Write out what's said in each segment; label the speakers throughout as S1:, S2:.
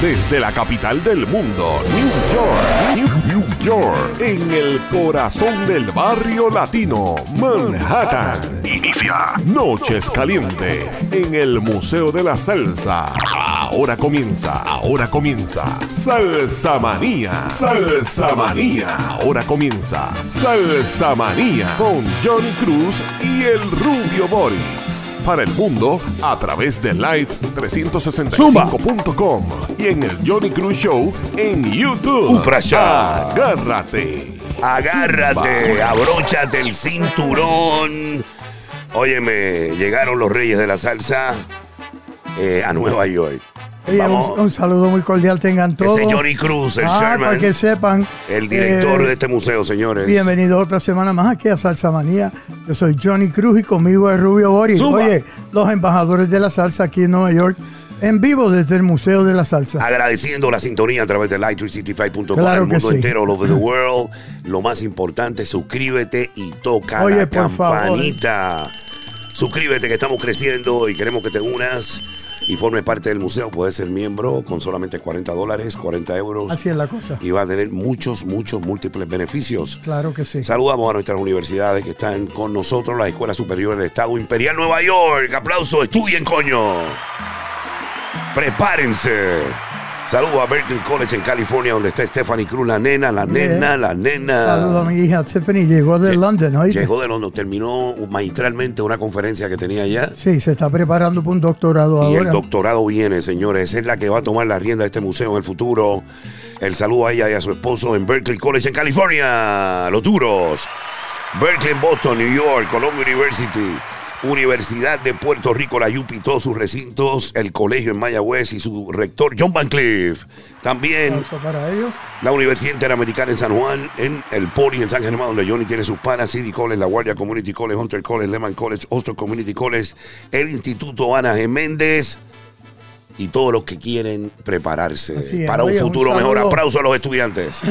S1: Desde la capital del mundo, New York, New, New York, en el corazón del barrio latino, Manhattan. Inicia Noches Caliente en el Museo de la Salsa. Ahora comienza, ahora comienza. Salsa Manía, Salsa Manía. Ahora comienza Salsa Manía con Johnny Cruz y el Rubio Boris. Para el mundo a través de Live365.com y en el Johnny Cruz Show en YouTube.
S2: Uprasha.
S1: Agárrate.
S2: Agárrate,
S1: Zumba.
S2: abróchate el cinturón. Óyeme, llegaron los reyes de la salsa eh, a Nueva York.
S3: Oye, un, un saludo muy cordial tengan todos.
S2: Ese Johnny Cruz, el
S3: Ah,
S2: Sherman,
S3: para que sepan.
S2: el director
S3: eh,
S2: de este museo, señores.
S3: Bienvenido otra semana más aquí a Salsa Manía. Yo soy Johnny Cruz y conmigo es Rubio Boris. Oye, los embajadores de la salsa aquí en Nueva York, en vivo desde el Museo de la Salsa.
S2: Agradeciendo la sintonía a través de light365.com
S3: Claro
S2: al
S3: que
S2: mundo
S3: sí.
S2: entero, all over the world. Lo más importante, suscríbete y toca
S3: Oye,
S2: la
S3: favor.
S2: campanita. Suscríbete que estamos creciendo y queremos que te unas y formes parte del museo. Puedes ser miembro con solamente 40 dólares, 40 euros.
S3: Así es la cosa.
S2: Y va a tener muchos, muchos múltiples beneficios.
S3: Claro que sí.
S2: Saludamos a nuestras universidades que están con nosotros, la Escuela Superior del Estado Imperial Nueva York. Aplauso, estudien, coño. Prepárense. Saludos a Berkeley College en California, donde está Stephanie Cruz, la nena, la nena, la nena.
S3: Saludos a mi hija Tiffany, llegó de London, ¿oíste?
S2: Llegó de Londres, terminó magistralmente una conferencia que tenía allá.
S3: Sí, se está preparando para un doctorado
S2: Y el
S3: ahora.
S2: doctorado viene, señores. Es la que va a tomar la rienda de este museo en el futuro. El saludo a ella y a su esposo en Berkeley College en California. Los duros. Berkeley Boston, New York, Columbia University. Universidad de Puerto Rico, la UPI, todos sus recintos, el colegio en Mayagüez y su rector John Van Cliff. También
S3: para ellos.
S2: la Universidad Interamericana en San Juan, en el Poli en San Germán, donde Johnny tiene sus panas, City College, La Guardia Community College, Hunter College, Lehman College, Oster Community College, el Instituto Ana G. Méndez y todos los que quieren prepararse
S3: es.
S2: para un
S3: Oye, un
S2: futuro mejor. Aplauso a los estudiantes.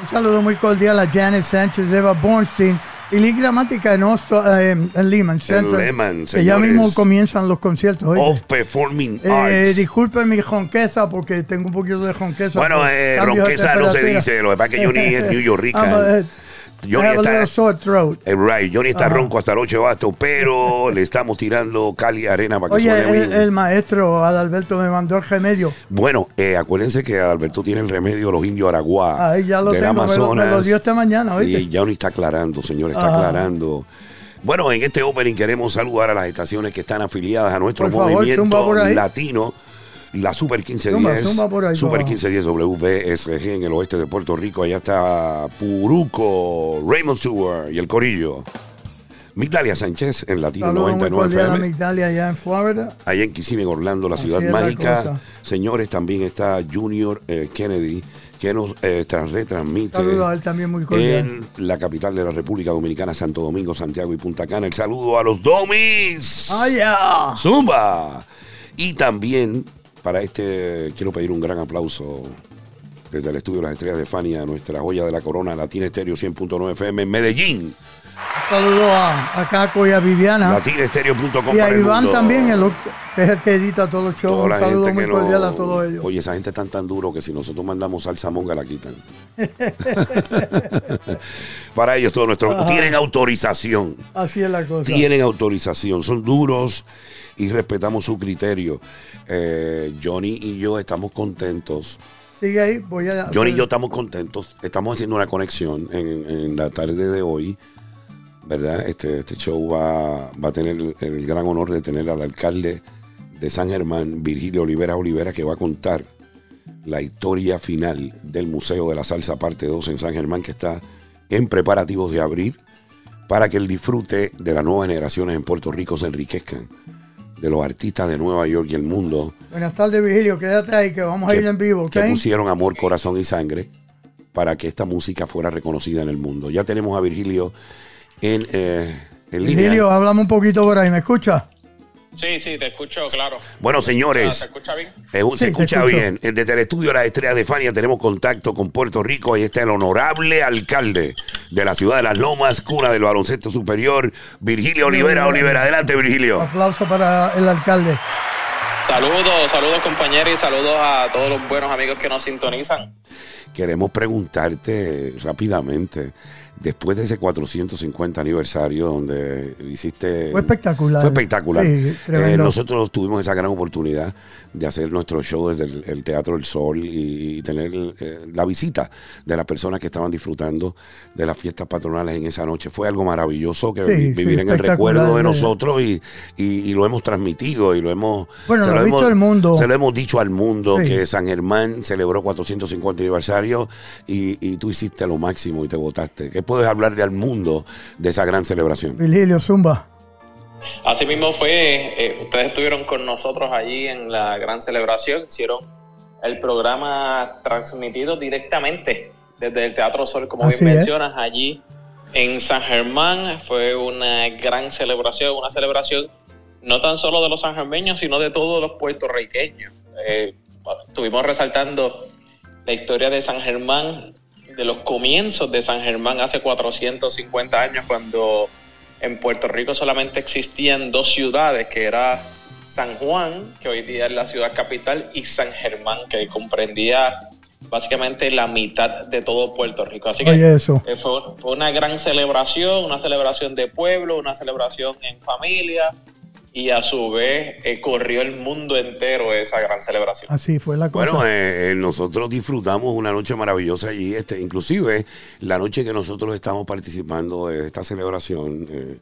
S3: Un saludo muy cordial a Janet Sánchez, Eva Bornstein y Lee Gramática en, Osto- eh, en Lehman Center.
S2: Lehman,
S3: que ya mismo comienzan los conciertos. oye.
S2: of Performing
S3: Eh,
S2: Arts.
S3: disculpen mi ronqueza porque tengo un poquito de ronqueza.
S2: Bueno, eh, ronqueza no se dice, lo que pasa es que Johnny es New Yorkican.
S3: I'm a- I
S2: Johnny
S3: have a
S2: está-
S3: little sore throat.
S2: Eh, right, Johnny está
S3: Ajá.
S2: ronco hasta el 8 bastos, pero le estamos tirando Cali Arena para que
S3: Oye,
S2: suene
S3: el,
S2: bien.
S3: el maestro Adalberto me mandó el remedio.
S2: Bueno, eh, acuérdense que Alberto tiene el remedio de los indios Araguá.
S3: Ahí ya lo
S2: del
S3: tengo, me lo, me lo
S2: Amazonas.
S3: dio esta mañana, oíste.
S2: Y Johnny está aclarando, señor, está aclarando. Bueno, en este opening queremos saludar a las estaciones que están afiliadas a nuestro
S3: Por
S2: movimiento latino. La Super 1510.
S3: Zumba, zumba por ahí,
S2: Super
S3: abajo.
S2: 1510 WBSG en el oeste de Puerto Rico. Allá está Puruco, Raymond Stewart y el Corillo. Migdalia Sánchez en Latino
S3: Saludos muy
S2: 99
S3: cordial a
S2: FM.
S3: Migdalia allá en Florida.
S2: Allá en Kissimmee, Orlando, la
S3: Así
S2: ciudad
S3: la
S2: mágica. Señores, también está Junior eh, Kennedy, que nos eh, retransmite
S3: Saludos a él también muy
S2: en la capital de la República Dominicana, Santo Domingo, Santiago y Punta Cana. El saludo a los Domis.
S3: ¡Ah, ya!
S2: Zumba. Y también para este quiero pedir un gran aplauso desde el estudio de las estrellas de Fania, nuestra joya de la corona, Latina Estéreo 100.9 FM en Medellín.
S3: Saludos a, a Caco y a Viviana.
S2: Latinestereo.com
S3: Y a Iván también, el, que es el que edita todos los shows.
S2: Toda
S3: Un saludo muy cordial
S2: no-
S3: a todos ellos.
S2: Oye, esa gente es tan tan duro que si nosotros mandamos salsa monga la quitan. Para ellos todos nuestros tienen autorización.
S3: Así es la cosa.
S2: Tienen autorización, son duros y respetamos su criterio. Eh, Johnny y yo estamos contentos.
S3: Sigue ahí, voy a.
S2: Johnny y yo estamos contentos. Estamos haciendo una conexión en, en la tarde de hoy. ¿Verdad? Este, este show va, va a tener el, el gran honor de tener al alcalde de San Germán, Virgilio Olivera Olivera, que va a contar la historia final del Museo de la Salsa Parte 2 en San Germán, que está en preparativos de abrir para que el disfrute de las nuevas generaciones en Puerto Rico se enriquezcan de los artistas de Nueva York y el mundo
S3: Buenas tardes, Vigilio. Quédate ahí que vamos a ir en vivo, ¿ok?
S2: que pusieron amor, corazón y sangre para que esta música fuera reconocida en el mundo. Ya tenemos a Virgilio en, eh, en línea.
S3: Vigilio, háblame un poquito por ahí. ¿Me escucha?
S4: Sí, sí, te escucho, claro.
S2: Bueno,
S4: Ah, ¿Se
S2: señores,
S4: escucha bien?
S2: eh,
S3: Sí,
S2: se escucha bien. Desde el estudio de las estrellas de Fania tenemos contacto con Puerto Rico. Ahí está el honorable alcalde de la ciudad de Las Lomas, cuna del baloncesto superior, Virgilio Olivera. Olivera, adelante, Virgilio.
S3: Aplauso para el alcalde.
S4: Saludos, saludos compañeros y saludos a todos los buenos amigos que nos sintonizan.
S2: Queremos preguntarte rápidamente, después de ese 450 aniversario donde hiciste...
S3: Fue espectacular.
S2: Fue espectacular.
S3: Sí,
S2: Eh, nosotros tuvimos esa gran oportunidad de hacer nuestro show desde el, el Teatro del Sol y, y tener eh, la visita de las personas que estaban disfrutando de las fiestas patronales en esa noche. Fue algo maravilloso que
S3: Sí,
S2: vi-
S3: sí,
S2: vivir en el recuerdo de
S3: eh.
S2: nosotros y, y- y lo hemos transmitido y lo hemos...
S3: Bueno,
S2: se
S3: lo visto
S2: hemos-
S3: el mundo.
S2: Se lo hemos dicho al mundo que San Germán celebró 450 aniversario y, y tú hiciste lo máximo y te votaste. ¿Qué puedes hablarle al mundo de esa gran celebración?
S3: Virgilio Zumba.
S4: Así mismo fue, eh, ustedes estuvieron con nosotros allí en la gran celebración, hicieron el programa transmitido directamente desde el Teatro Sol, como
S3: Así
S4: bien
S3: es.
S4: mencionas, allí en San Germán. Fue una gran celebración, una celebración no tan solo de los sangermeños, sino de todos los puertorriqueños. Eh, estuvimos resaltando la historia de San Germán, de los comienzos de San Germán hace 450 años, cuando en Puerto Rico solamente existían dos ciudades, que era San Juan, que hoy día es la ciudad capital, y San Germán, que comprendía básicamente la mitad de todo Puerto Rico. Así que
S3: Oye, eso.
S4: eh, fue, fue una gran celebración, una celebración de pueblo, una celebración en familia, y a su vez eh, corrió el mundo entero esa gran celebración.
S3: Así fue la cosa.
S2: Bueno, eh, eh, nosotros disfrutamos una noche maravillosa allí, este, inclusive la noche que nosotros estamos participando de esta celebración, eh,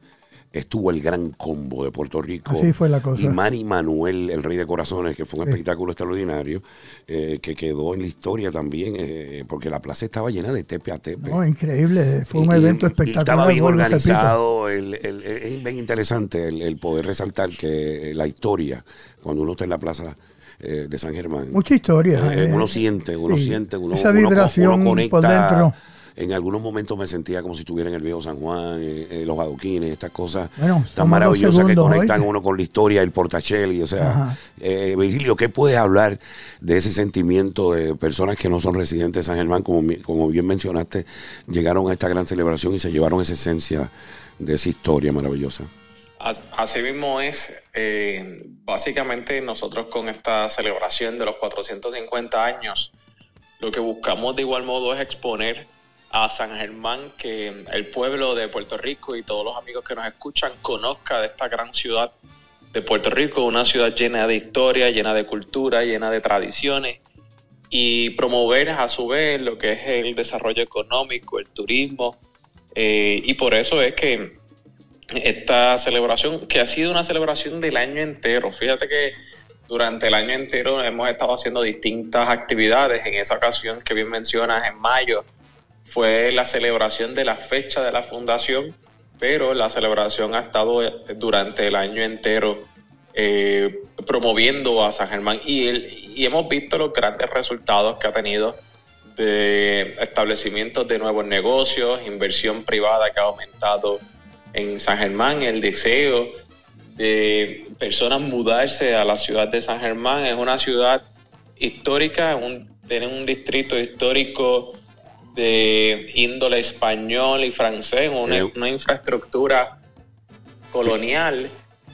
S2: estuvo el gran combo de Puerto Rico.
S3: Así fue la cosa.
S2: Y Manny Manuel, el Rey de Corazones, que fue un
S3: Sí.
S2: espectáculo extraordinario, eh, que quedó en la historia también, eh, porque la plaza estaba llena de tepe a tepe.
S3: No, increíble. Fue un
S2: Y-
S3: evento
S2: y
S3: espectacular.
S2: estaba bien
S3: y
S2: organizado. el- el- es bien interesante el, poder resaltar que la historia, cuando uno está en la plaza eh, de San Germán,
S3: Mucha historia.
S2: uno siente, uno
S3: sí.
S2: siente, uno,
S3: Esa
S2: uno
S3: vibración
S2: uno conecta.
S3: por dentro.
S2: En algunos momentos me sentía como si estuviera en el viejo San Juan, eh, eh, los adoquines, estas cosas
S3: Bueno,
S2: tan maravillosas que conectan
S3: oíste.
S2: uno con la historia, el portacheli. O sea, eh, Virgilio, ¿qué puedes hablar de ese sentimiento de personas que no son residentes de San Germán? Como, como bien mencionaste, llegaron a esta gran celebración y se llevaron esa esencia de esa historia maravillosa.
S4: As- Así mismo es, eh, básicamente nosotros con esta celebración de los 450 años, lo que buscamos de igual modo es exponer a San Germán, que el pueblo de Puerto Rico y todos los amigos que nos escuchan conozca de esta gran ciudad de Puerto Rico, una ciudad llena de historia, llena de cultura, llena de tradiciones, y promover a su vez lo que es el desarrollo económico, el turismo, eh, y por eso es que esta celebración, que ha sido una celebración del año entero. Fíjate que durante el año entero hemos estado haciendo distintas actividades. En esa ocasión que bien mencionas, en mayo, fue la celebración de la fecha de la fundación, pero la celebración ha estado eh, durante el año entero eh, promoviendo a San Germán y, el- y hemos visto los grandes resultados que ha tenido de establecimientos de nuevos negocios, inversión privada que ha aumentado en San Germán, el deseo de personas mudarse a la ciudad de San Germán. Es una ciudad histórica, un, tiene un distrito histórico de índole español y francés, una,
S2: Eh.
S4: una infraestructura colonial.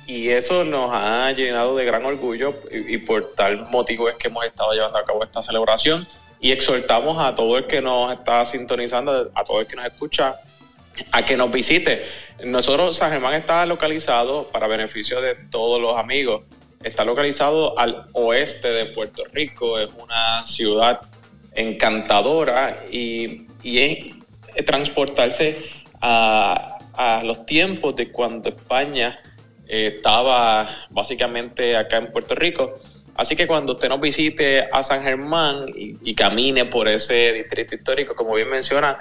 S4: Y eso nos ha llenado de gran orgullo y, y por tal motivo es que hemos estado llevando a cabo esta celebración y exhortamos a todo el que nos está sintonizando, a todo el que nos escucha, a que nos visite. Nosotros, San Germán está localizado, para beneficio de todos los amigos, está localizado al oeste de Puerto Rico, es una ciudad encantadora y, y transportarse a, a los tiempos de cuando España eh, estaba básicamente acá en Puerto Rico. Así que cuando usted nos visite a San Germán y, y camine por ese distrito histórico, como bien menciona,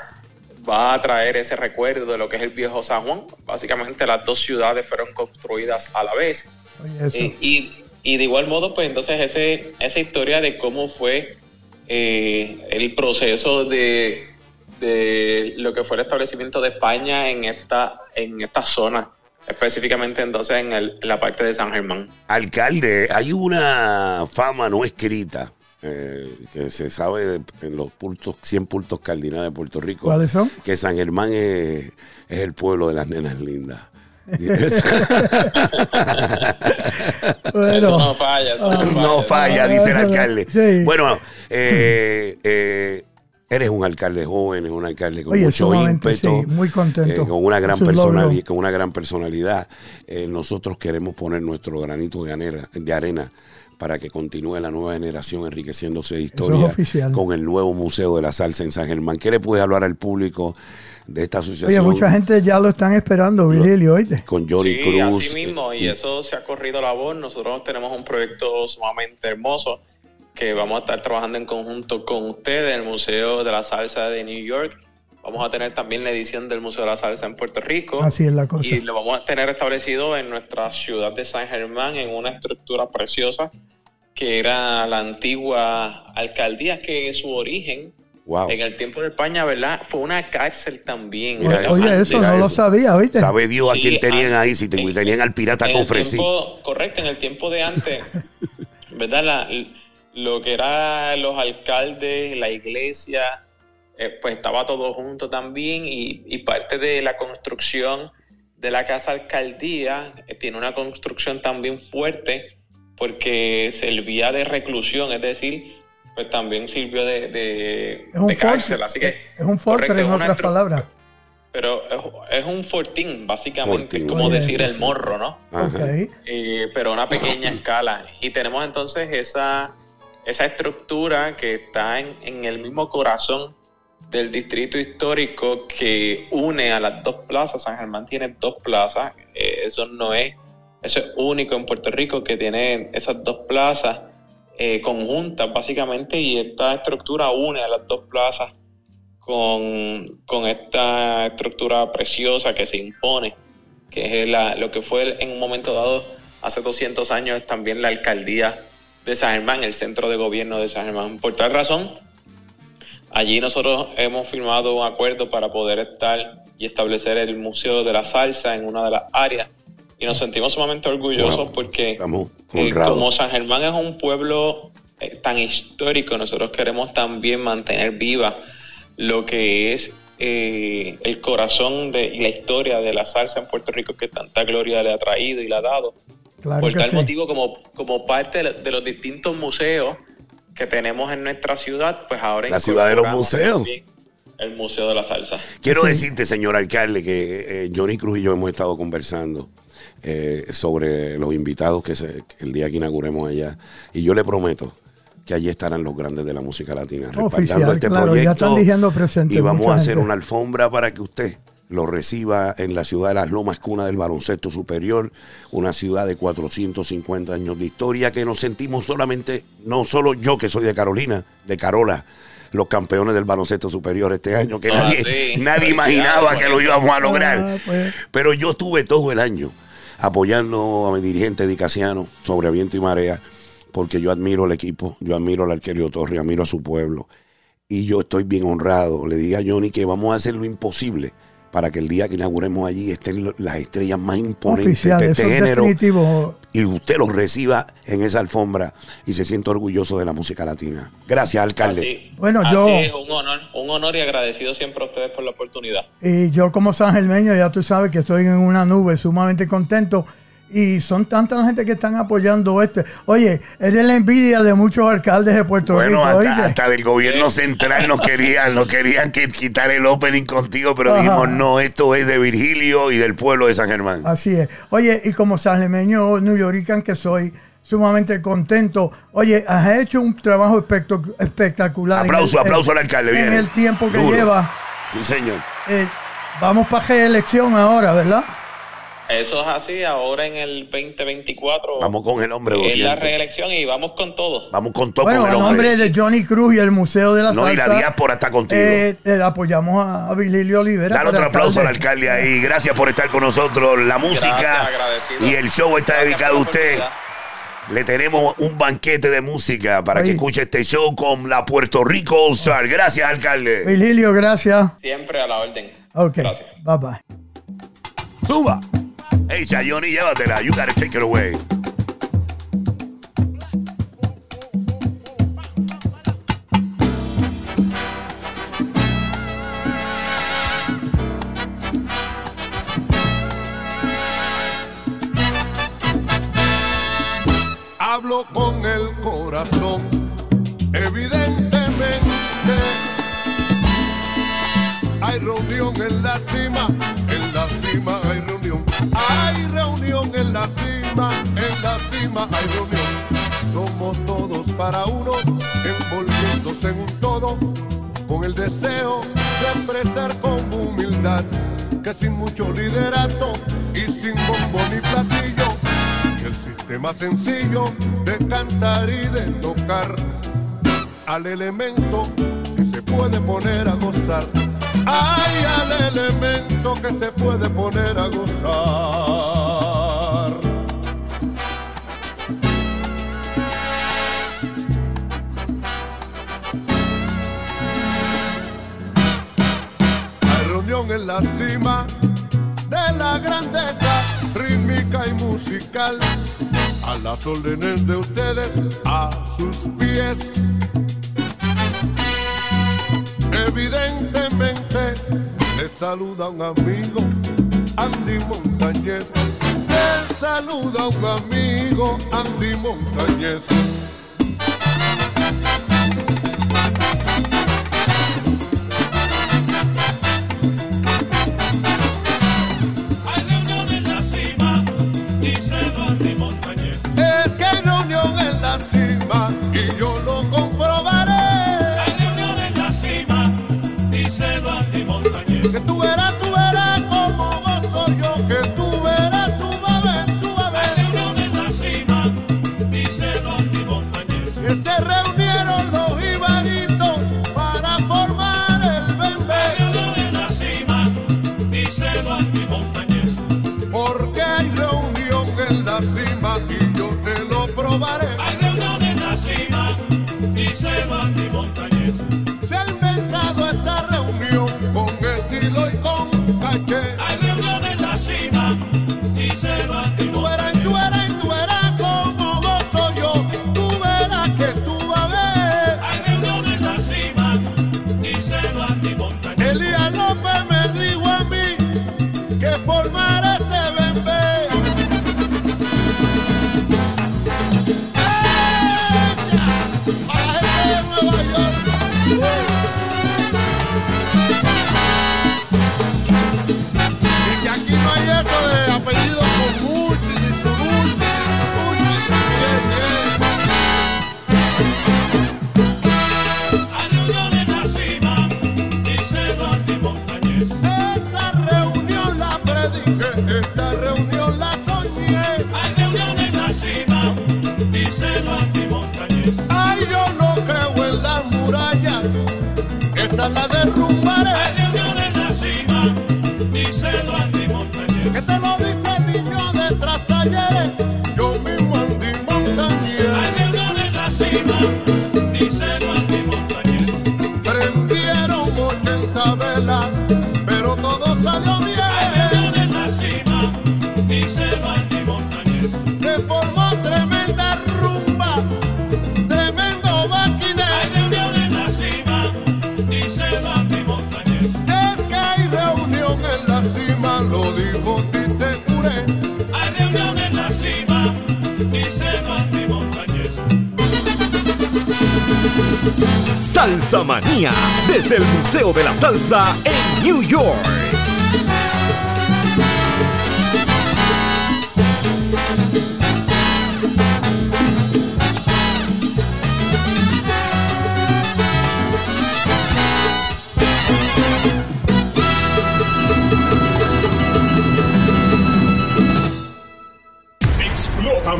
S4: va a traer ese recuerdo de lo que es el viejo San Juan. Básicamente las dos ciudades fueron construidas a la vez.
S3: Oye, eso.
S4: Eh, y, y de igual modo, pues entonces ese, esa historia de cómo fue eh, el proceso de, de lo que fue el establecimiento de España en esta, en esta zona, específicamente entonces en, el- en la parte de San Germán.
S2: Alcalde, hay una fama no escrita eh, que se sabe de- en los puntos, 100 puntos cardinales de Puerto Rico.
S3: ¿Cuáles son?
S2: Que San Germán es, es el pueblo de las nenas lindas.
S3: Bueno,
S4: Eso no falla. eso no,
S2: no falla, dice el alcalde.
S3: Sí.
S2: Bueno, eh, eh, eres un alcalde joven, eres un alcalde con
S3: Oye,
S2: mucho ímpetu,
S3: sí, muy contento
S2: eh, con una gran personalidad, con una gran personalidad. Eh, nosotros queremos poner nuestro granito de arena, de arena para que continúe la nueva generación enriqueciéndose de historia
S3: oficial.
S2: con el nuevo Museo de la Salsa en San Germán. ¿Qué le puedes hablar al público de esta asociación?
S3: Oye, mucha gente ya lo están esperando, Virgilio, oíste.
S2: con Johnny
S4: Sí,
S2: Cruz.
S4: así mismo, y
S2: eh,
S4: eso se ha corrido la voz. Nosotros tenemos un proyecto sumamente hermoso que vamos a estar trabajando en conjunto con ustedes, el Museo de la Salsa de New York. Vamos a tener también la edición del Museo de la Salsa en Puerto Rico.
S3: Así es la cosa.
S4: Y lo vamos a tener establecido en nuestra ciudad de San Germán, en una estructura preciosa que era la antigua alcaldía, que su origen
S2: Wow.
S4: en el tiempo de España, ¿verdad? Fue una cárcel también.
S2: Mira
S4: ¿verdad?
S2: eso,
S3: Oye, eso no lo sabía, ¿oíste?
S2: Sabe Dios a
S4: Sí,
S2: quién tenían
S4: ah,
S2: ahí, si te-
S4: en-
S2: tenían al pirata
S4: tiempo- correcto, en el tiempo de antes, ¿verdad? La- lo que eran los alcaldes, la iglesia, eh, pues estaba todo junto también y, y parte de la construcción de la casa alcaldía eh, tiene una construcción también fuerte porque servía de reclusión, es decir, pues también sirvió de, de,
S3: Es un
S4: de cárcel, así que
S3: es un
S4: correcto,
S3: en otras palabras.
S4: pero es, es un fortín, básicamente,
S2: Fortín.
S4: como
S3: Oye,
S4: decir
S3: eso
S4: el morro, ¿no?
S2: Ajá.
S3: Ok.
S4: Eh, pero a una pequeña escala. Y tenemos entonces esa, esa estructura que está en, en el mismo corazón del distrito histórico que une a las dos plazas. San Germán tiene dos plazas. Eh, eso no es, eso es único en Puerto Rico que tiene esas dos plazas eh, conjuntas básicamente y esta estructura une a las dos plazas con, con esta estructura preciosa que se impone, que es la- lo que fue en un momento dado, hace 200 años, también la alcaldía de San Germán, el centro de gobierno de San Germán. Por tal razón, allí nosotros hemos firmado un acuerdo para poder estar y establecer el Museo de la Salsa en una de las áreas. Y nos sentimos sumamente orgullosos
S2: Wow.
S4: porque eh, como San Germán es un pueblo eh, tan histórico, nosotros queremos también mantener viva lo que es eh, el corazón de, y la historia de la salsa en Puerto Rico que tanta gloria le ha traído y le ha dado.
S3: Claro
S4: Por
S3: que
S4: tal
S3: sí.
S4: motivo, como, como parte de, los distintos museos que tenemos en nuestra ciudad, pues ahora
S2: La ciudad de los museos.
S4: El Museo de la Salsa.
S2: Quiero
S3: Sí.
S2: decirte, señor alcalde, que eh, Johnny Cruz y yo hemos estado conversando eh, sobre los invitados que, se- que el día que inauguremos allá. Y yo le prometo que allí estarán los grandes de la música latina respaldando
S3: Oficial,
S2: este
S3: claro, ya
S2: proyecto.
S3: están diciendo presente
S2: y vamos a hacer
S3: gente.
S2: una alfombra para que usted lo reciba en la ciudad de Las Lomas, cuna del baloncesto superior, una ciudad de 450 años de historia que nos sentimos solamente, no solo yo que soy de Carolina, de Carola, los campeones del baloncesto superior este año, que
S4: Ah,
S2: nadie,
S4: sí.
S2: nadie imaginaba que lo
S4: eso.
S2: íbamos a lograr.
S3: Ah, pues.
S2: Pero yo estuve todo el año apoyando a mi dirigente Dicasiano sobre viento y marea, porque yo admiro el equipo, yo admiro al Arquelio Torre, admiro a su pueblo. Y yo estoy bien honrado. Le dije a Johnny que vamos a hacer lo imposible para que el día que inauguremos allí estén las estrellas más imponentes
S3: Oficial,
S2: de este
S3: es
S2: género
S3: definitivo.
S2: y usted los reciba en esa alfombra y se sienta orgulloso de la música latina. Gracias, alcalde.
S4: Así,
S3: Bueno,
S4: así
S3: yo-
S4: es, un honor, un honor y agradecido siempre a ustedes por la oportunidad.
S3: Y yo como sangermeño, ya tú sabes que estoy en una nube sumamente contento. Y son tanta la gente que están apoyando este. Oye, eres la envidia de muchos alcaldes de Puerto
S2: Bueno,
S3: Rico.
S2: hasta,
S3: ¿oíste?
S2: hasta del gobierno central nos querían, nos querían que quitar el opening contigo, pero
S3: Ajá.
S2: dijimos, no, esto es de Virgilio y del pueblo de San Germán.
S3: Así es. Oye, y como sangermeño new Yorican que soy, sumamente contento. Oye, has hecho un trabajo espectac- espectacular.
S2: Aplauso,
S3: el-
S2: aplauso al alcalde,
S3: En
S2: viene.
S3: el tiempo que
S2: Duro.
S3: lleva.
S2: Sí, señor.
S3: Eh, vamos para reelección ahora, ¿verdad?
S4: Eso es así, ahora en el 2024
S2: Vamos con el hombre
S4: es la
S2: 200.
S4: reelección y vamos con todo.
S2: Vamos con todo
S3: Bueno,
S2: con el
S3: nombre
S2: hombre.
S3: de Johnny Cruz y el Museo de la
S2: No, y
S3: Salsa.
S2: la diáspora está contigo.
S3: eh, eh, apoyamos a, a Virgilio Olivera.
S2: Dale
S3: para
S2: otro aplauso al
S3: alcalde.
S2: ahí. Gracias por estar con nosotros. La música
S4: Gracias,
S2: y el show está
S4: Gracias
S2: dedicado a usted. Le tenemos un banquete de música para que escuche este show con la Puerto Rico All Star. Gracias, alcalde.
S3: Virgilio, gracias.
S4: Siempre a la orden.
S3: Ok,
S4: Gracias.
S3: bye bye.
S2: Suba. Hey, Chayoni, llévatela. You gotta take it away.
S5: Hablo con el corazón, evidentemente. Hay reunión en la cima, en la cima hay reunión reunión en la cima, en la cima hay reunión. Somos todos para uno, envolviéndose en un todo, con el deseo de expresar con humildad que sin mucho liderato y sin bombo ni platillo, el sistema sencillo de cantar y de tocar al elemento que se puede poner a gozar. Hay al elemento que se puede poner a gozar. Hay reunión en la cima de la grandeza rítmica y musical a las órdenes de ustedes, a sus pies. Evidentemente saluda un amigo, Andy Montañez. Te saluda un amigo, Andy Montañez.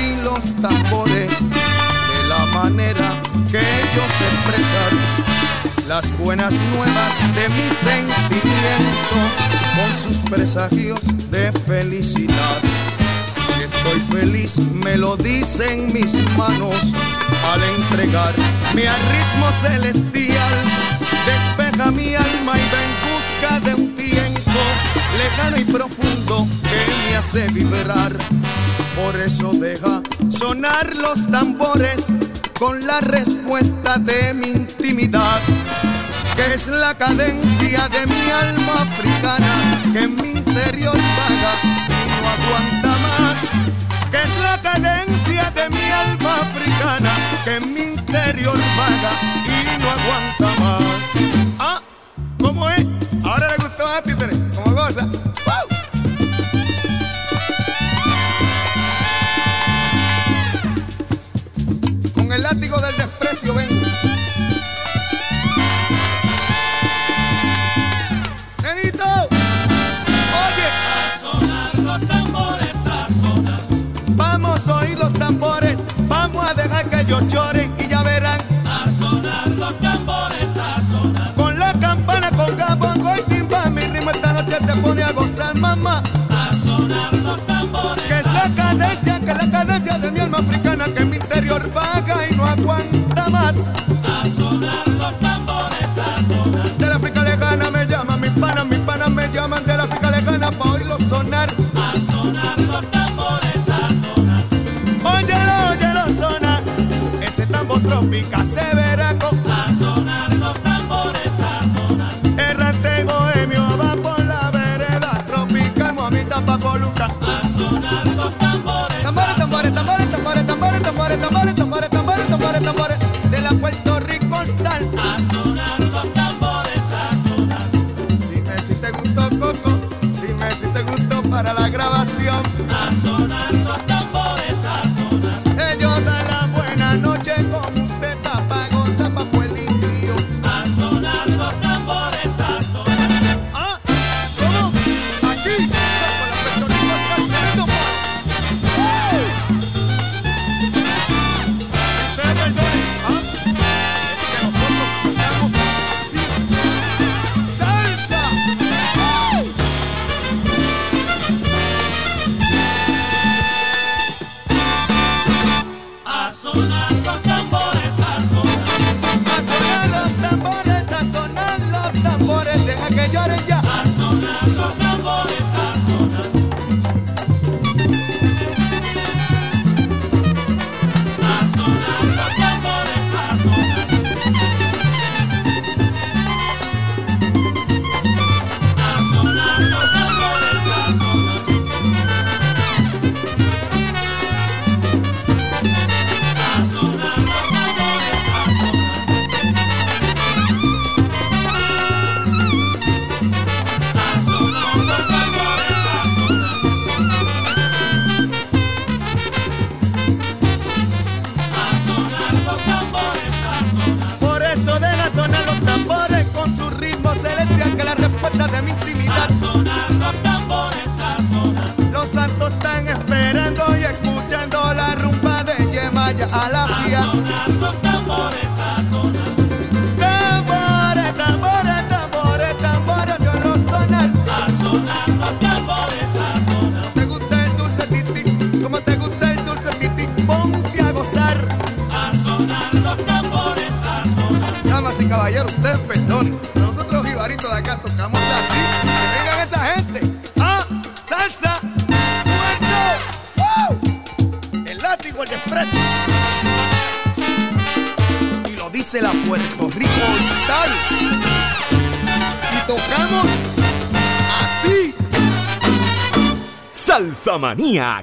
S6: y
S7: los tambores, de la manera que ellos expresan las buenas nuevas de mis sentimientos, con sus presagios de felicidad. Que estoy feliz, me lo dicen mis manos al entregarme al ritmo celestial. Despeja mi alma y va en busca de un tiempo lejano y profundo que me hace vibrar por eso deja sonar los tambores con la respuesta de mi intimidad, que es la cadencia de mi alma africana, que en mi interior vaga y no aguanta más, que es la cadencia de mi alma africana, que en mi interior vaga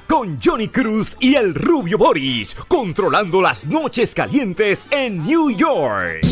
S8: Con
S5: Johnny Cruz y el rubio Boris, controlando las noches calientes en New York.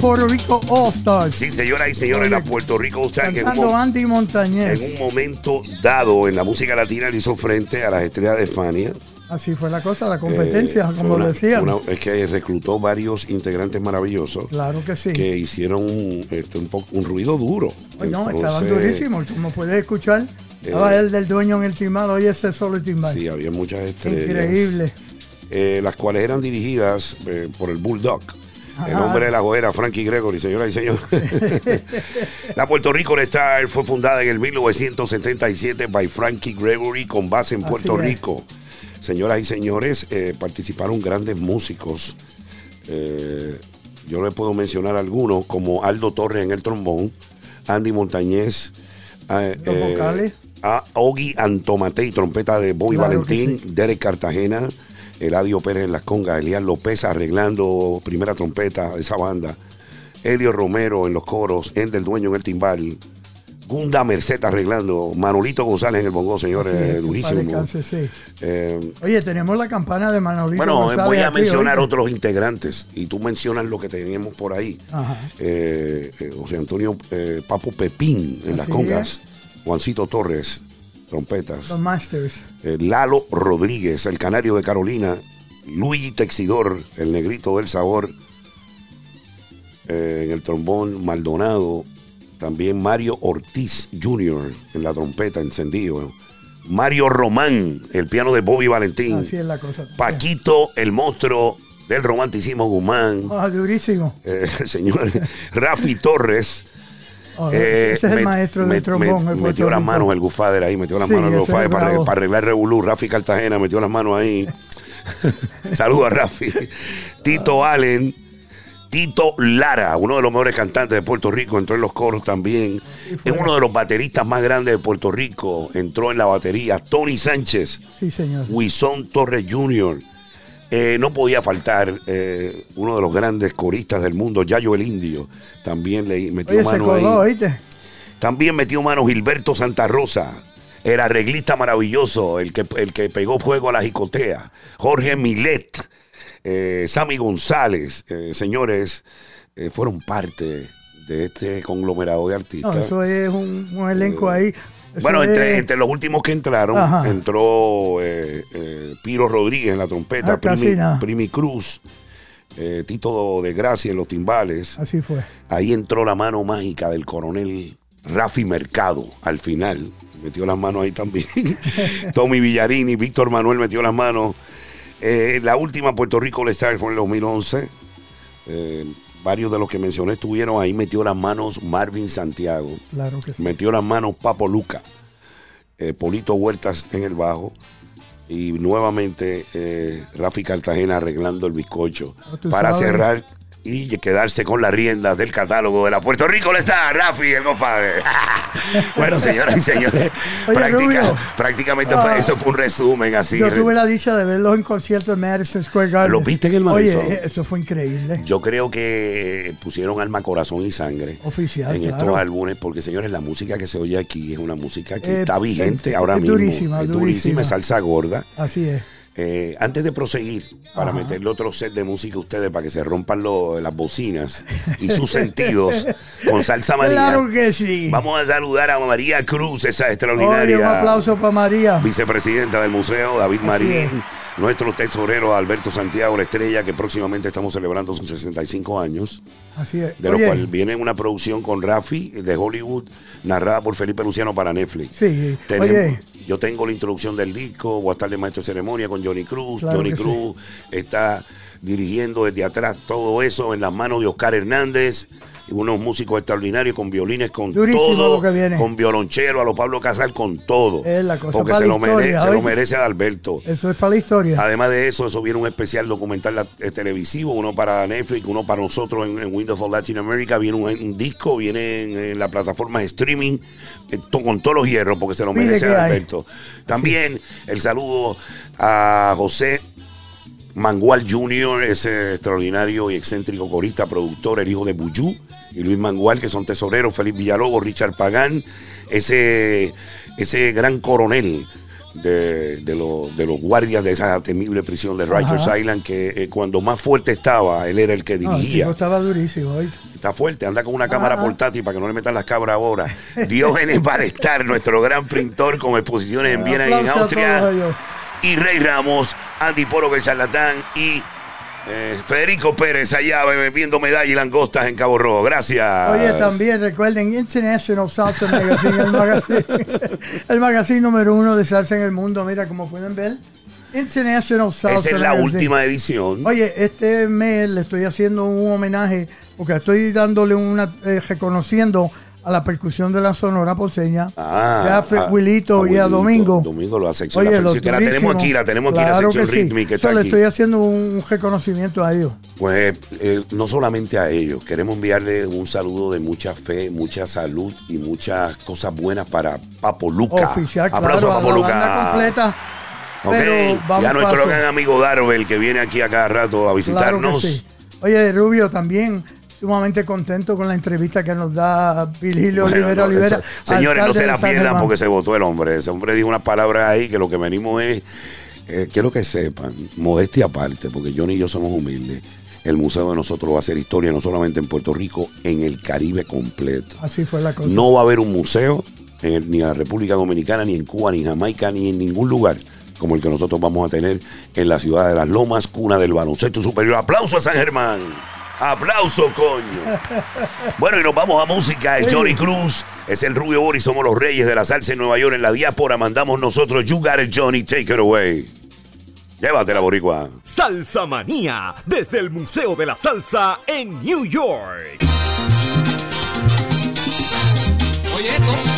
S9: Puerto Rico
S3: All Stars.
S2: Sí, señoras y señores, la Puerto Rico All Star, que en un,
S3: Cantando Andy Montañez.
S2: en un momento dado en la música latina le hizo frente a las estrellas de Fania.
S3: Así fue la cosa, la competencia,
S2: Eh, fue
S3: como
S2: una- una- es que reclutó varios integrantes maravillosos
S3: Claro que sí.
S2: que hicieron un, este, un, poco, un ruido duro.
S3: No, estaban durísimos. Como puedes escuchar, estaba el del dueño en el timbal, oye ese solo timbal.
S2: Sí, había muchas estrellas.
S3: Increíble.
S2: eh, las cuales eran dirigidas eh, por el Bulldog. El
S3: Ajá.
S2: hombre de la joera, Frankie Gregory, señoras y señores. la Puerto Rico Star fue fundada en el 1977 by Frankie Gregory con base en
S3: Así
S2: Puerto
S3: es.
S2: Rico. Señoras y señores, eh, participaron grandes músicos. Eh, yo le puedo mencionar algunos, como Aldo Torres en el trombón, Andy Montañez, eh,
S3: Los vocales.
S2: a Ogi Antomatei, trompeta de
S3: Claro que
S2: Valentín,
S3: sí.
S2: Derek Cartagena, Eladio Pérez en las congas, Elías López arreglando primera trompeta de esa banda, Elio Romero en los coros, Endel Dueño en el timbal, Gunda Merced arreglando, Manolito González en el bongo, señores,
S3: es,
S2: durísimo.
S3: descanse, sí.
S2: Eh,
S3: Oye, tenemos la campana de Manolito
S2: bueno, eh,
S3: González
S2: voy a
S3: aquí,
S2: mencionar otros integrantes y tú mencionas lo que teníamos por ahí. Eh, eh, José Antonio Papo Pepín en las congas, Juancito Torres, trompetas.
S3: Los Masters.
S2: eh, Lalo Rodríguez, el canario de Carolina, Luigi Texidor, el negrito del sabor, eh, en el trombón Maldonado, también Mario Ortiz Jr. en la trompeta encendido, Mario Román, el piano de Bobby Valentín,
S3: Así es la cosa.
S2: Paquito, el monstruo del romanticismo Guzmán,
S3: Ah, durísimo.
S2: eh, el señor Rafi Torres.
S3: Ah,
S2: Eh,
S3: ese es el
S2: met-
S3: maestro
S2: met-
S3: del trombón.
S2: met-
S3: Puerto
S2: metió las manos el Gufader ahí, metió las
S3: Sí,
S2: manos el Gufader para, para arreglar Revolú. Rafi Cartagena metió las manos ahí. Saludos a Rafi. Tito Allen. Tito Lara, uno de los mejores cantantes de Puerto Rico, entró en los coros también. Es uno de los bateristas más grandes de Puerto Rico, entró en la batería. Tony Sánchez,
S3: Sí, señor.
S2: Wison Torres Jr. Eh, no podía faltar eh, uno de los grandes coristas del mundo, Yayo el Indio. También le metió
S3: Oye, se
S2: mano
S3: coló,
S2: ahí.
S3: ¿oíste?
S2: También metió mano Gilberto Santa Rosa, el arreglista maravilloso, el que, el que pegó fuego a la jicotea. Jorge Milet, eh, Sammy González, eh, señores, fueron parte de este conglomerado de artistas.
S3: No, eso es un, un elenco ahí.
S2: Bueno, entre, los últimos que entraron,
S3: Ajá.
S2: entró eh, eh, Piro Rodríguez en la trompeta,
S3: Ah,
S2: Primi, Cruz, eh, Tito de Gracia en los timbales.
S3: Así fue.
S2: Ahí entró la mano mágica del coronel Rafi Mercado al final. Metió las manos ahí también. Tommy Villarini, Víctor Manuel metió las manos. La última Puerto Rico All Star fue en el 2011. Varios de los que mencioné estuvieron ahí. Metió las manos Marvin Santiago.
S3: Claro que sí.
S2: Metió las manos Papo Luca. eh, Polito Huertas en el bajo. Y nuevamente eh, Rafi Cartagena arreglando el bizcocho. Para
S3: sabes.
S2: cerrar y quedarse con las riendas del catálogo de la Puerto Rico. Le está Rafi, el compadre. bueno, señoras y señores,
S3: Oye,
S2: práctica-
S3: Rubio.
S2: prácticamente fue-
S3: Ah.
S2: eso fue un resumen así.
S3: Yo tuve la dicha de verlos en concierto en Madison Square Garden.
S2: ¿Lo viste en el Madison?
S3: Oye, eso fue increíble.
S2: Yo creo que pusieron alma, corazón y sangre
S3: Oficial,
S2: en
S3: claro.
S2: estos álbumes, porque señores, la música que se oye aquí es una música que
S3: Eh,
S2: está vigente
S3: es-
S2: ahora
S3: es
S2: mismo.
S3: durísima,
S2: es durísima, es
S3: durísima.
S2: salsa gorda.
S3: Así es.
S2: Eh, antes de proseguir, para
S3: Ajá.
S2: meterle otro set de música a ustedes, para que se rompan lo- las bocinas y sus sentidos con salsa María.
S3: Claro que sí.
S2: Vamos a saludar a María Cruz, esa
S3: Oye,
S2: extraordinaria
S3: un aplauso para María.
S2: vicepresidenta del museo, David Marín. Nuestro tesorero Alberto Santiago La Estrella, que próximamente estamos celebrando sus 65 años,
S3: Así es.
S2: de lo cual viene una producción con Rafi de Hollywood, narrada por Felipe Luciano para Netflix.
S3: Sí,
S2: Tenemos-
S3: oye,
S2: yo tengo la introducción del disco, voy a estar de maestro de ceremonia con Johnny Cruz.
S3: Claro
S2: Johnny Cruz está dirigiendo desde atrás todo eso en las manos de Oscar Hernández, unos músicos extraordinarios con violines, con
S3: Durísimo
S2: todo,
S3: lo que viene.
S2: con violonchelo, a los Pablo Casal, con todo.
S3: Es la cosa
S2: porque se
S3: la
S2: lo, mere-
S3: historia,
S2: se lo merece Adalberto.
S3: eso es para la historia.
S2: Además de eso, eso viene un especial documental eh, televisivo, uno para Netflix, uno para nosotros en, en Windows for Latin America, viene un, un disco, viene en, en la plataforma de streaming, eh, to- con todos los hierros, porque se lo
S3: Pide
S2: merece
S3: hay.
S2: Alberto. También el saludo a José Mangual Jr., ese extraordinario y excéntrico corista, productor, el hijo de Buyú, y Luis Mangual, que son tesoreros, Felipe Villalobos, Richard Pagán, ese, ese gran coronel de, de los- de los guardias de esa temible prisión de Rikers
S3: Ajá.
S2: Island, que eh, cuando más fuerte estaba, él era el que
S3: No, el
S2: dirigía.
S3: tipo estaba durísimo. ¿oíste?
S2: Está fuerte, anda con una cámara portátil para que no le metan las cabras ahora. Diógenes Balestar, nuestro gran pintor con exposiciones en Viena y en Austria. Y Rey Ramos, Andy Polo, el charlatán y eh, Federico Pérez allá bebiendo medallas y langostas en Cabo Rojo. Gracias.
S3: Oye, también recuerden International Salsa Magazine, el magazine, el magazine número uno de salsa en el mundo. Mira, como pueden ver, International Salsa
S2: Esa es la
S3: Magazine.
S2: última edición.
S3: Oye, este mes le estoy haciendo un homenaje porque estoy dándole una, eh, reconociendo a la percusión de la Sonora Porceña,
S2: Ah,
S3: ya a Fe-
S2: ah,
S3: Wilito
S2: a
S3: y a
S2: Wilito.
S3: Domingo.
S2: Domingo, la sección,
S3: Oye,
S2: la que la tenemos aquí, la tenemos aquí, la
S3: Claro
S2: sección
S3: que sí.
S2: rítmica
S3: Eso
S2: está
S3: le
S2: aquí.
S3: estoy haciendo un reconocimiento a ellos.
S2: Pues eh, no solamente a ellos, queremos enviarle un saludo de mucha fe, mucha salud y muchas cosas buenas para Papo Luca.
S3: Oficial,
S2: Aplauso
S3: claro,
S2: a
S3: a
S2: Papo
S3: la
S2: Luca.
S3: banda completa.
S2: Ok,
S3: Pero vamos
S2: y a nuestro gran amigo Darwell que viene aquí a cada rato a
S3: Claro
S2: visitarnos.
S3: que sí. Oye, Rubio, también sumamente contento con la entrevista que nos da Virgilio
S2: Bueno,
S3: Olivera
S2: no,
S3: Olivera.
S2: eso- señores, no se la pierdan porque se votó el hombre. Ese hombre dijo unas palabras ahí que lo que venimos es, eh, quiero que sepan, modestia aparte, porque Johnny y yo somos humildes. El museo de nosotros va a hacer historia no solamente en Puerto Rico, en el Caribe completo.
S3: Así fue la cosa.
S2: No va a haber un museo en- ni en la República Dominicana, ni en Cuba, ni en Jamaica, ni en ningún lugar como el que nosotros vamos a tener en la ciudad de Las Lomas, cuna del baloncesto superior. Aplauso a San Germán. Aplauso, coño. Bueno, y nos vamos a música. Es Johnny Cruz, es el Rubio Boris, somos los reyes de la salsa en Nueva York, en la diáspora. Mandamos nosotros, You Got It, Johnny, take it away. Llévatela, Boricua.
S8: Salsa Manía, desde el Museo de la Salsa en New York.
S10: Oye, esto.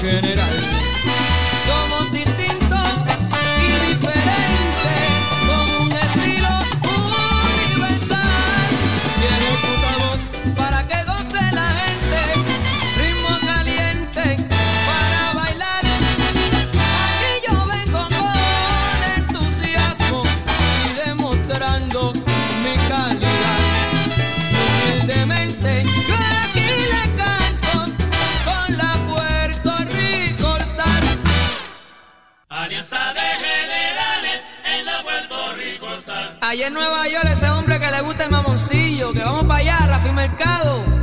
S11: general. Allá en Nueva York, ese hombre que le gusta el mamoncillo, que vamos para allá, Rafi Mercado.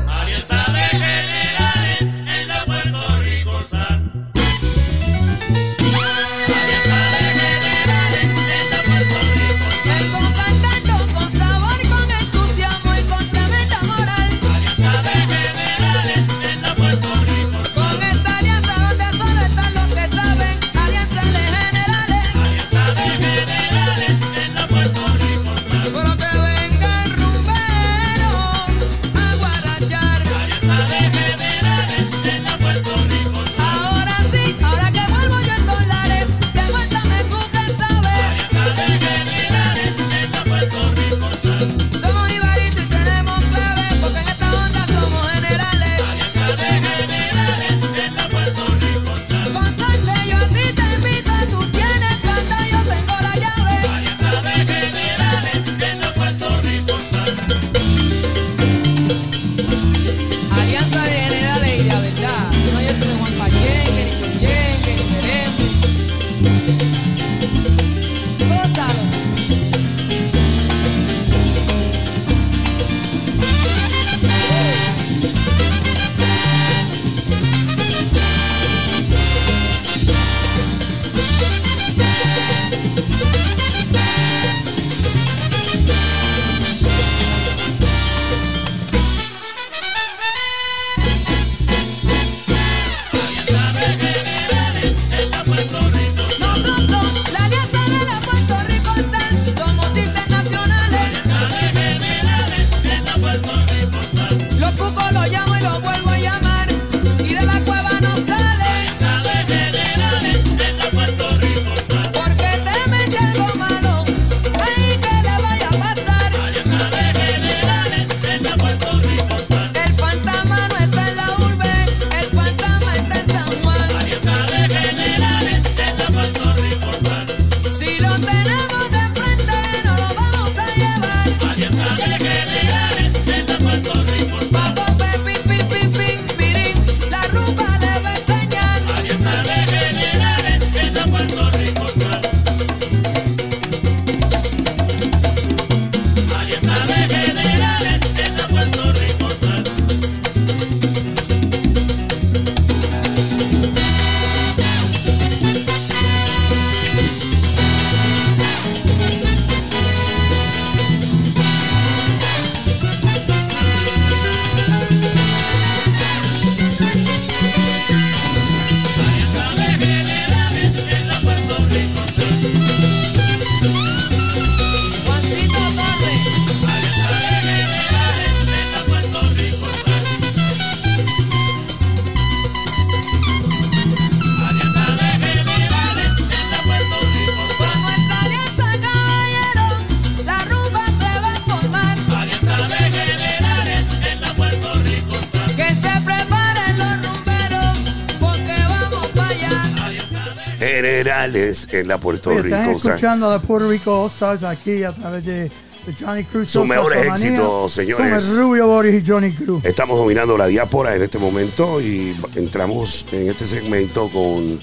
S2: En la Puerto
S3: Oye,
S2: Rico.
S3: están escuchando a la Puerto Rico All Stars aquí a través de, Johnny Cruz.
S2: Sus mejores éxitos, señores.
S3: Con el Rubio Boris y Johnny Cruz.
S2: Estamos dominando la diáspora en este momento y entramos en este segmento con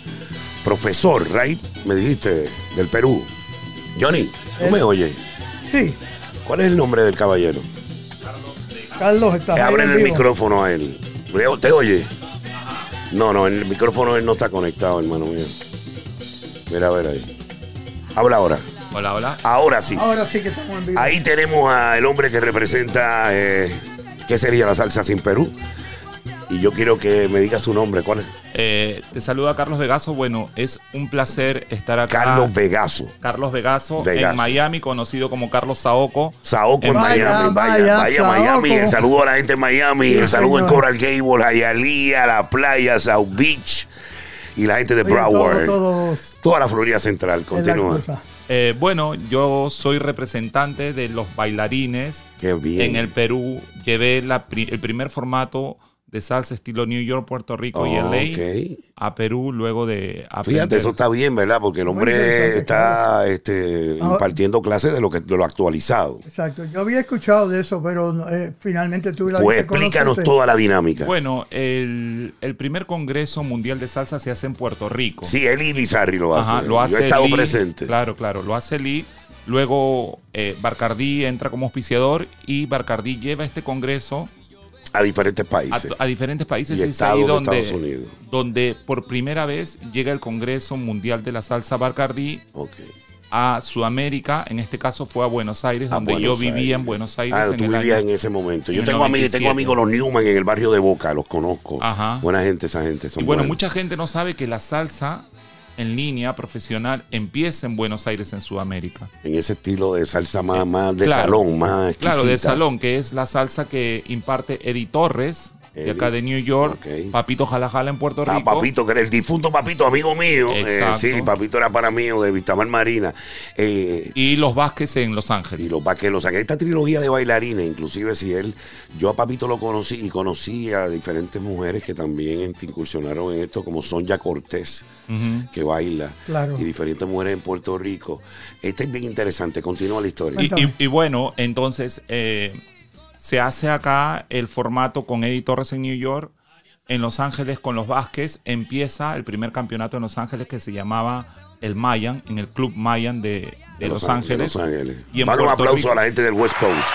S2: profesor, right? Me dijiste, del Perú. Johnny, ¿tú
S3: El-
S2: me oyes?
S3: Sí,
S2: ¿Cuál es el nombre del caballero?
S3: Carlos está ahí
S2: Abre
S3: en
S2: el
S3: vivo.
S2: micrófono a él. ¿Te oye? No, no, el micrófono él no está conectado, hermano mío. Mira, a ver ahí. Habla ahora.
S12: Hola, hola.
S2: Ahora sí.
S3: Ahora sí que estamos en vivo.
S2: Ahí tenemos al hombre que representa, eh, ¿qué sería la salsa sin Perú? Y yo quiero que me diga su nombre. ¿Cuál es?
S12: Eh, te saluda Carlos Vegaso. Bueno, es un placer estar acá.
S2: Carlos Vegaso.
S12: Carlos Vegaso,
S2: Vegaso.
S12: en Miami, conocido como Carlos Saoco.
S2: Saoco en
S12: En-
S2: Miami,
S3: Vaya,
S2: vaya, Miami. El saludo a la gente en Miami,
S3: Sí,
S2: el saludo en. Coral Gables, Hialeah, la playa, South Beach y la gente de
S3: Oye, todo-
S2: Broward.
S3: todos
S2: Toda la Florida Central, continúa.
S12: Eh, bueno, yo soy representante de los bailarines.
S2: Qué bien.
S12: En el Perú llevé la pri- el primer formato de salsa estilo New York, Puerto Rico y
S2: Oh,
S12: LA
S2: ok.
S12: a Perú luego de
S2: Fíjate,
S12: aprender.
S2: eso está bien, ¿verdad? Porque el hombre está este,
S3: Ahora-
S2: impartiendo clases de lo que de lo actualizado.
S3: Exacto. Yo había escuchado de eso, pero eh, finalmente tuve la
S2: Pues explícanos
S3: conocerte.
S2: toda la dinámica.
S12: Bueno, el, el primer Congreso Mundial de Salsa se hace en Puerto Rico.
S2: Sí, él y Lizarri lo hace.
S12: Ajá, lo hace
S2: Yo he estado
S12: Lee,
S2: presente.
S12: Claro, claro, lo hace Lee. Luego eh, Barcardí entra como auspiciador y Barcardí lleva este congreso
S2: A diferentes países.
S12: a diferentes países.
S2: Y
S12: es
S2: estados
S12: ahí
S2: de
S12: donde,
S2: Estados Unidos.
S12: donde por primera vez llega el Congreso Mundial de la Salsa Barcardí
S2: Ok.
S12: a Sudamérica. En este caso fue a Buenos Aires,
S2: A
S12: donde
S2: Buenos
S12: yo vivía en Buenos Aires.
S2: Ah,
S12: en
S2: tú vivías en ese momento.
S12: en
S2: Yo tengo amigos,
S12: 97.
S2: tengo amigos los Newman en el barrio de Boca, los conozco.
S12: Ajá.
S2: Buena gente esa gente. Son
S12: Y bueno,
S2: buenos.
S12: mucha gente no sabe que la salsa en línea profesional empieza en Buenos Aires, en Sudamérica.
S2: En ese estilo de salsa más, más de
S12: Claro.
S2: salón, más
S12: Claro, de
S2: exquisita.
S12: salón, que es la salsa que imparte Eddie Torres, de acá de New York. Papito Jalajala en Puerto
S2: Ah,
S12: Rico.
S2: Papito, que era el difunto Papito, amigo mío. Eh, sí, Papito era para mí, de Vistamar Marina. Eh,
S12: Y los Vázquez en Los Ángeles.
S2: y los vaqueros. O sea, que esta trilogía de bailarines, inclusive si él, yo a Papito lo conocí y conocí a diferentes mujeres que también incursionaron en esto, como Sonja Cortés, que baila,
S3: Claro.
S2: y diferentes mujeres en Puerto Rico. Este es bien interesante, continúa la historia.
S12: Y,
S3: Cuéntame.
S12: y- y bueno, entonces eh, se hace acá el formato con Eddie Torres en New York. En Los Ángeles con los Vázquez empieza el primer campeonato en Los Ángeles que se llamaba el Mayan, en el Club Mayan de, de Los, Ángeles.
S2: de Los Ángeles.
S12: Y en
S2: un aplauso
S12: Rico-
S2: a la gente del West Coast.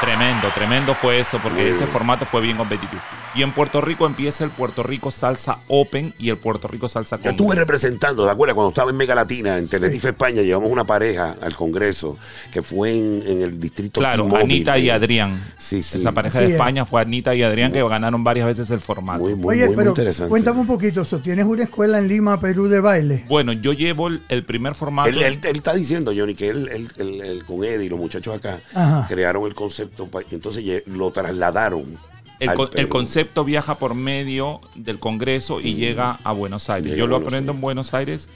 S12: Tremendo, tremendo fue eso, porque ese formato fue bien competitivo. Y en Puerto Rico empieza el Puerto Rico Salsa Open y el Puerto Rico Salsa
S2: Yo estuve representando, ¿te acuerdas? Cuando estaba en Mega Latina, en Tenerife, España, llevamos una pareja al Congreso que fue en, en el distrito
S12: Claro. Anita y Adrián.
S2: Sí, sí.
S12: Esa pareja
S3: Sí,
S12: de
S3: eh.
S12: España fue Anita y Adrián que ganaron varias veces el formato.
S2: Muy, muy,
S3: Oye,
S2: muy, muy
S3: pero
S2: interesante.
S3: cuéntame un poquito, so, ¿tienes una escuela en Lima, Perú de baile?
S12: Bueno, yo llevo el, el primer formato.
S2: Él, él- él está diciendo, Johnny, que él, él- él- él con Eddie y los muchachos acá
S3: Ajá.
S2: crearon el concepto entonces lo trasladaron.
S12: El, con- concepto viaja por medio del Congreso y llega a Buenos Aires.
S2: Llega
S12: Yo lo aprendo en Buenos Aires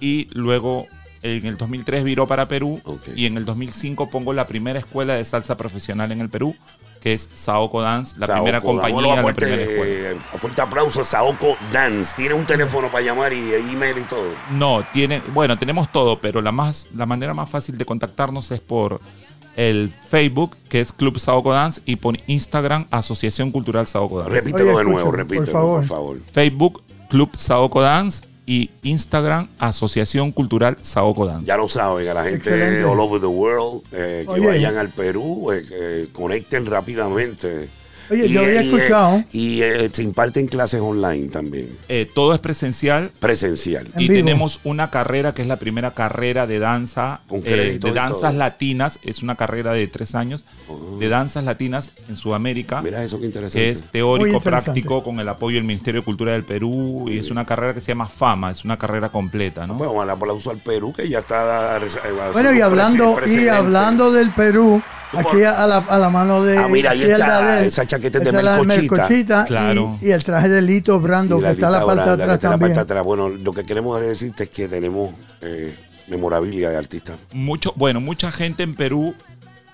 S12: y luego en el 2003 viró para Perú y en el 2005 pongo la primera escuela de salsa profesional en el Perú, que es Saoco Dance, la primera compañía, la
S2: fuerte,
S12: primera escuela.
S2: eh, a fuerte aplauso a Saoco Dance. Tiene un teléfono para llamar y email y todo.
S12: No, tiene, bueno, tenemos todo, pero la más, la manera más fácil de contactarnos es por el Facebook, que es Club Saoco Dance, y por Instagram, Asociación Cultural Saoco Dance.
S2: Repítelo
S3: Oye,
S2: de nuevo, repítelo,
S3: por favor.
S2: por favor.
S12: Facebook, Club Saoco Dance, y Instagram, Asociación Cultural Saoco Dance.
S2: Ya lo saben, a la gente
S3: Excelente.
S2: all over the world, eh, que
S3: Oye.
S2: vayan al Perú, eh, que conecten rápidamente.
S3: Oye, yo había
S2: eh,
S3: escuchado-
S2: Y, eh, se imparten clases online también,
S12: Eh, todo es presencial.
S2: presencial.
S3: En
S12: y
S3: vivo.
S12: tenemos una carrera que es la primera carrera de danza,
S2: Con
S12: eh,
S2: crédito
S12: de
S2: y
S12: danzas
S2: todo.
S12: latinas. Es una carrera de tres años de danzas latinas en Sudamérica.
S2: Mira eso que
S12: que
S2: interesante.
S12: es
S3: Muy
S12: teórico, práctico, con el apoyo del Ministerio de Cultura del Perú. Y es una carrera que se llama FAMA, es una carrera completa, ¿no?
S2: Bueno, un aplauso al Perú que ya está. eh,
S3: Bueno, y hablando, y hablando del Perú, Aquí a la, a la mano de
S2: Ah, mira, ahí está,
S3: de
S2: esa chaqueta de Melcochita.
S3: y-
S12: Claro.
S3: y, el traje de Lito Brando,
S2: Y
S3: que está en la parte de atrás
S2: está en la parte
S3: también.
S2: de atrás. Bueno, lo que queremos decirte es que tenemos eh, memorabilia de artistas.
S12: Mucho, bueno, mucha gente en Perú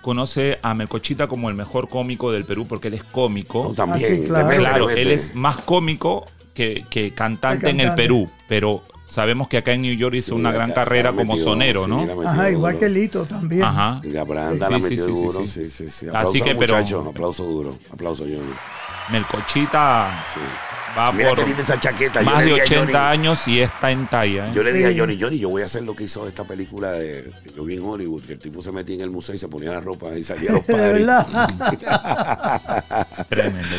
S12: conoce a Melcochita como el mejor cómico del Perú porque él es cómico.
S2: No, también.
S3: Ah, sí, claro.
S12: él es más cómico que, que cantante en el. Perú, pero sabemos que acá en New York hizo
S2: Sí,
S12: una gran
S2: acá-
S12: carrera
S2: la
S12: como
S2: metió,
S12: sonero,
S2: sí,
S12: ¿no?
S3: Ajá, igual
S2: duro.
S3: que Lito también.
S12: Ajá.
S2: Y la Branda
S12: Sí,
S2: la
S12: sí,
S2: metió duro,
S12: sí.
S2: sí, sí, sí.
S12: Así que, pero-
S2: muchacho, aplauso duro, aplauso Johnny.
S12: Melcochita
S2: Sí.
S12: va
S2: Mira
S12: por
S2: que linda esa chaqueta. Yo
S12: más de
S2: dije a
S12: 80
S2: Johnny-
S12: años y está en talla. ¿eh?
S2: Yo le dije
S3: Sí.
S2: a Johnny, Johnny, yo voy a hacer lo que hizo esta película de Yo vi en Hollywood, que el tipo se metía en el museo y se ponía la ropa y salía a los
S3: De
S2: padres.
S3: verdad.
S12: Tremendo, tremendo.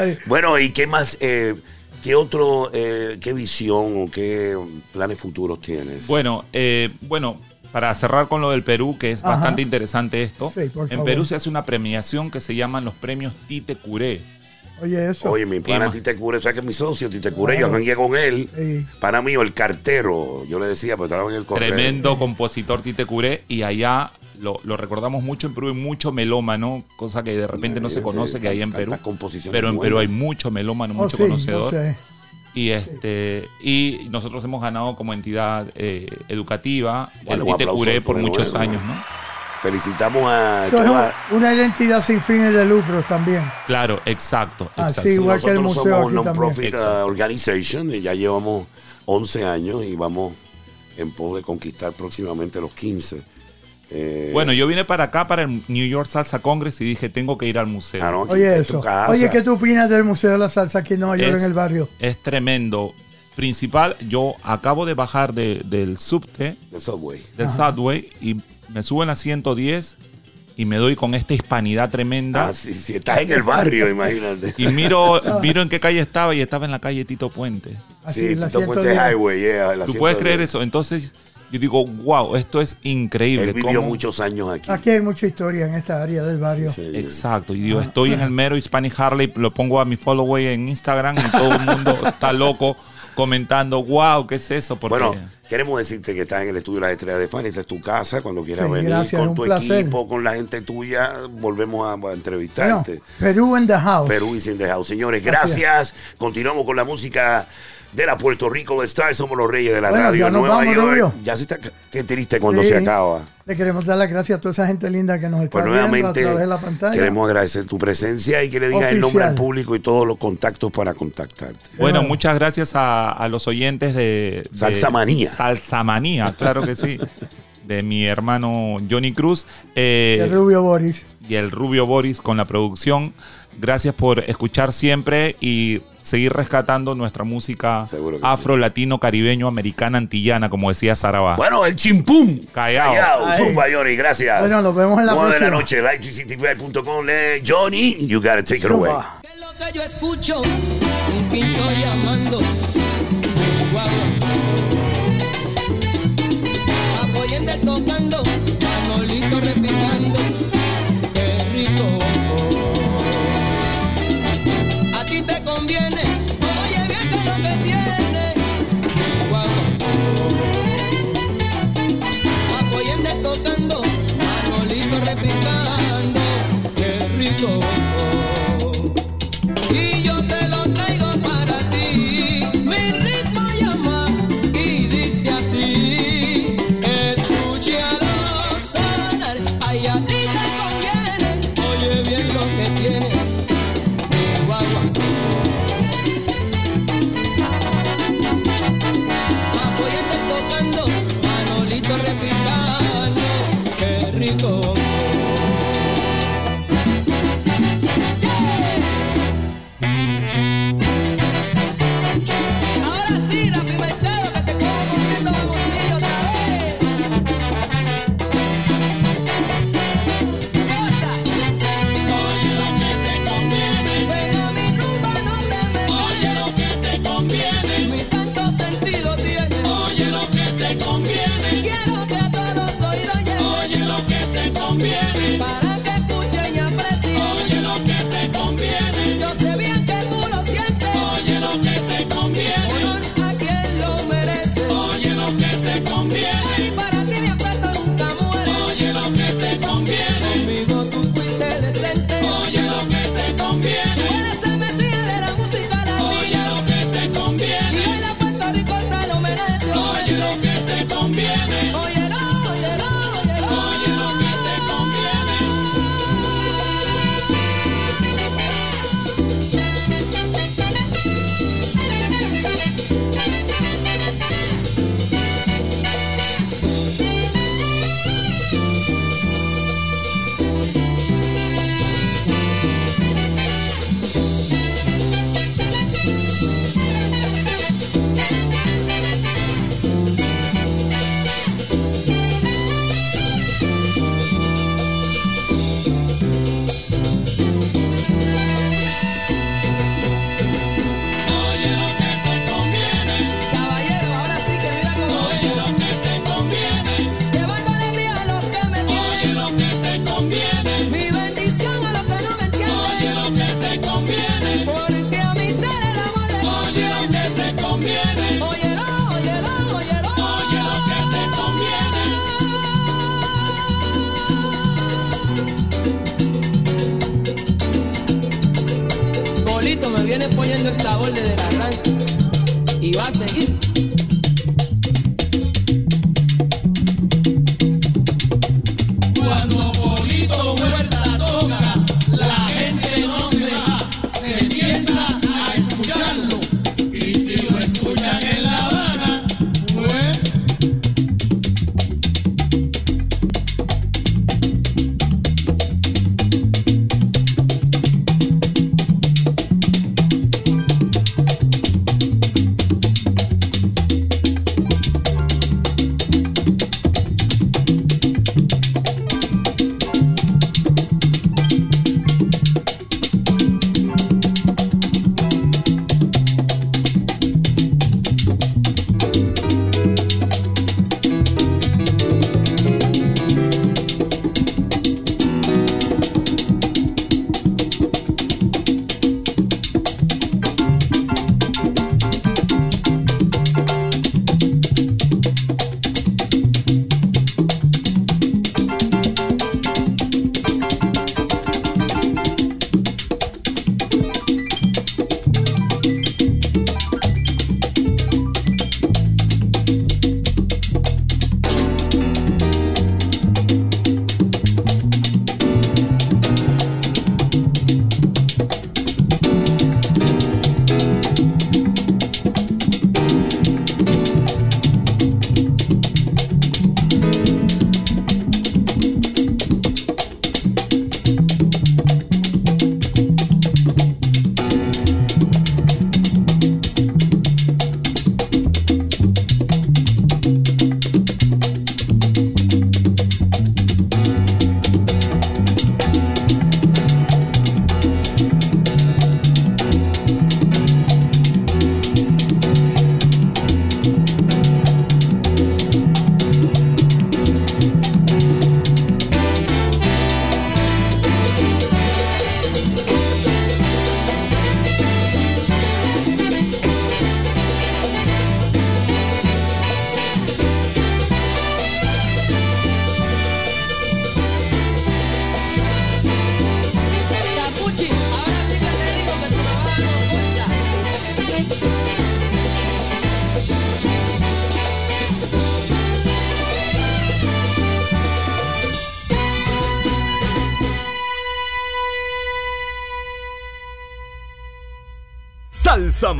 S3: Ay,
S2: Bueno, ¿y qué más? eh, ¿Qué otro, eh, qué visión o qué planes futuros tienes?
S12: Bueno, eh, bueno, para cerrar con lo del Perú, que es
S3: Ajá.
S12: bastante interesante esto.
S3: Sí, por
S12: en
S3: favor.
S12: Perú se hace una premiación que se llaman los premios Tite Curé.
S3: oye, eso.
S2: Oye, mi pana Tite Cure, ¿sabes que es mi socio? Tite Cure,
S3: Claro.
S2: yo jangué con él.
S3: Sí.
S2: Pana mío, el cartero. Yo le decía, pero estaba en el correo.
S12: Tremendo compositor Tite Curé. Y allá lo, lo recordamos mucho en Perú, hay mucho melómano, cosa que de repente no se
S2: Imagínate,
S12: conoce que hay en Perú.
S2: composiciones
S12: Pero en Perú hay mucho melómano,
S3: Oh,
S12: mucho
S3: sí,
S12: conocedor.
S3: sé.
S12: Y este y nosotros hemos ganado como entidad eh, educativa
S2: Bueno,
S12: el Curé por muchos años, ¿no?
S2: Felicitamos a.
S3: Eso es
S2: toda-
S3: un- una identidad sin fines de lucro también.
S12: Claro, exacto.
S3: Ah,
S12: exacto.
S3: igual que el
S2: Nosotros
S3: museo
S2: somos
S3: aquí
S2: un non-profit uh, organization y ya llevamos 11 años y vamos en pos de conquistar próximamente los 15. Eh,
S12: Bueno, yo vine para acá, para el New York Salsa Congress, y dije, tengo que ir al museo.
S2: ah,
S3: Oye, eso. Oye, ¿qué tú opinas del Museo de la Salsa aquí en Nueva York,
S12: Es-
S3: en el barrio?
S12: Es tremendo. Principal, yo acabo de bajar de- del subte,
S2: The Subway.
S12: del subway, y me subo en la 110 y me doy con esta hispanidad tremenda.
S2: Ah, sí, sí, estás en el barrio, imagínate.
S12: Y miro, miro en qué calle estaba y estaba en la calle Tito Puente.
S3: Así,
S2: sí,
S3: la
S2: Tito Puente
S3: 110.
S2: Highway, yeah, la
S12: ¿Tú puedes
S2: 110.
S12: creer eso? Entonces yo digo, wow, esto es increíble.
S2: Él vivió
S12: cómo-
S2: muchos años aquí.
S3: Aquí hay mucha historia en esta área del barrio.
S2: Sí.
S12: Exacto, y yo estoy en el mero Hispanic Harley, lo pongo a mi followway en Instagram y todo el mundo está loco comentando, wow, ¿qué es eso? Porque
S2: Bueno, queremos decirte que estás en el estudio de las estrellas de fan, esta es tu casa, cuando quieras
S3: Sí,
S2: venir
S3: gracias,
S2: con tu
S3: placer.
S2: equipo, con la gente tuya, volvemos a, a
S3: Bueno,
S2: entrevistarte.
S3: Perú in the house.
S2: Perú y in the house. Señores, gracias. Continuamos con la música de la Puerto Rico Star. Somos los reyes de la
S3: Bueno,
S2: radio
S3: ya nos
S2: Nueva
S3: vamos,
S2: York.
S3: Rubio.
S2: Ya se está. Qué triste cuando
S3: Sí.
S2: se acaba.
S3: Le queremos dar las gracias a toda esa gente linda que nos está
S2: Pues
S3: viendo a
S2: nuevamente
S3: través de la pantalla.
S2: queremos agradecer tu presencia y que le digas el nombre al público y todos los contactos para contactarte.
S12: Bueno,
S3: Bueno.
S12: muchas gracias a, a los oyentes de, de
S2: Salsamanía.
S12: Salsamanía, claro que sí. De mi hermano Johnny Cruz eh,
S3: El Rubio Boris.
S12: y el Rubio Boris con la producción. Gracias por escuchar siempre y seguir rescatando nuestra música afro, latino, caribeño, americana, antillana, como decía Saraba.
S2: Bueno, el chimpum.
S12: Callao.
S3: Ay.
S2: Zumba, Johnny, gracias.
S3: Bueno, nos vemos en la
S2: 9 de la
S3: próxima.
S2: noche, live365.com. le- Johnny, you gotta take it away.
S3: Zumba.
S11: ¿Qué es lo que yo escucho? Un pintor llamando.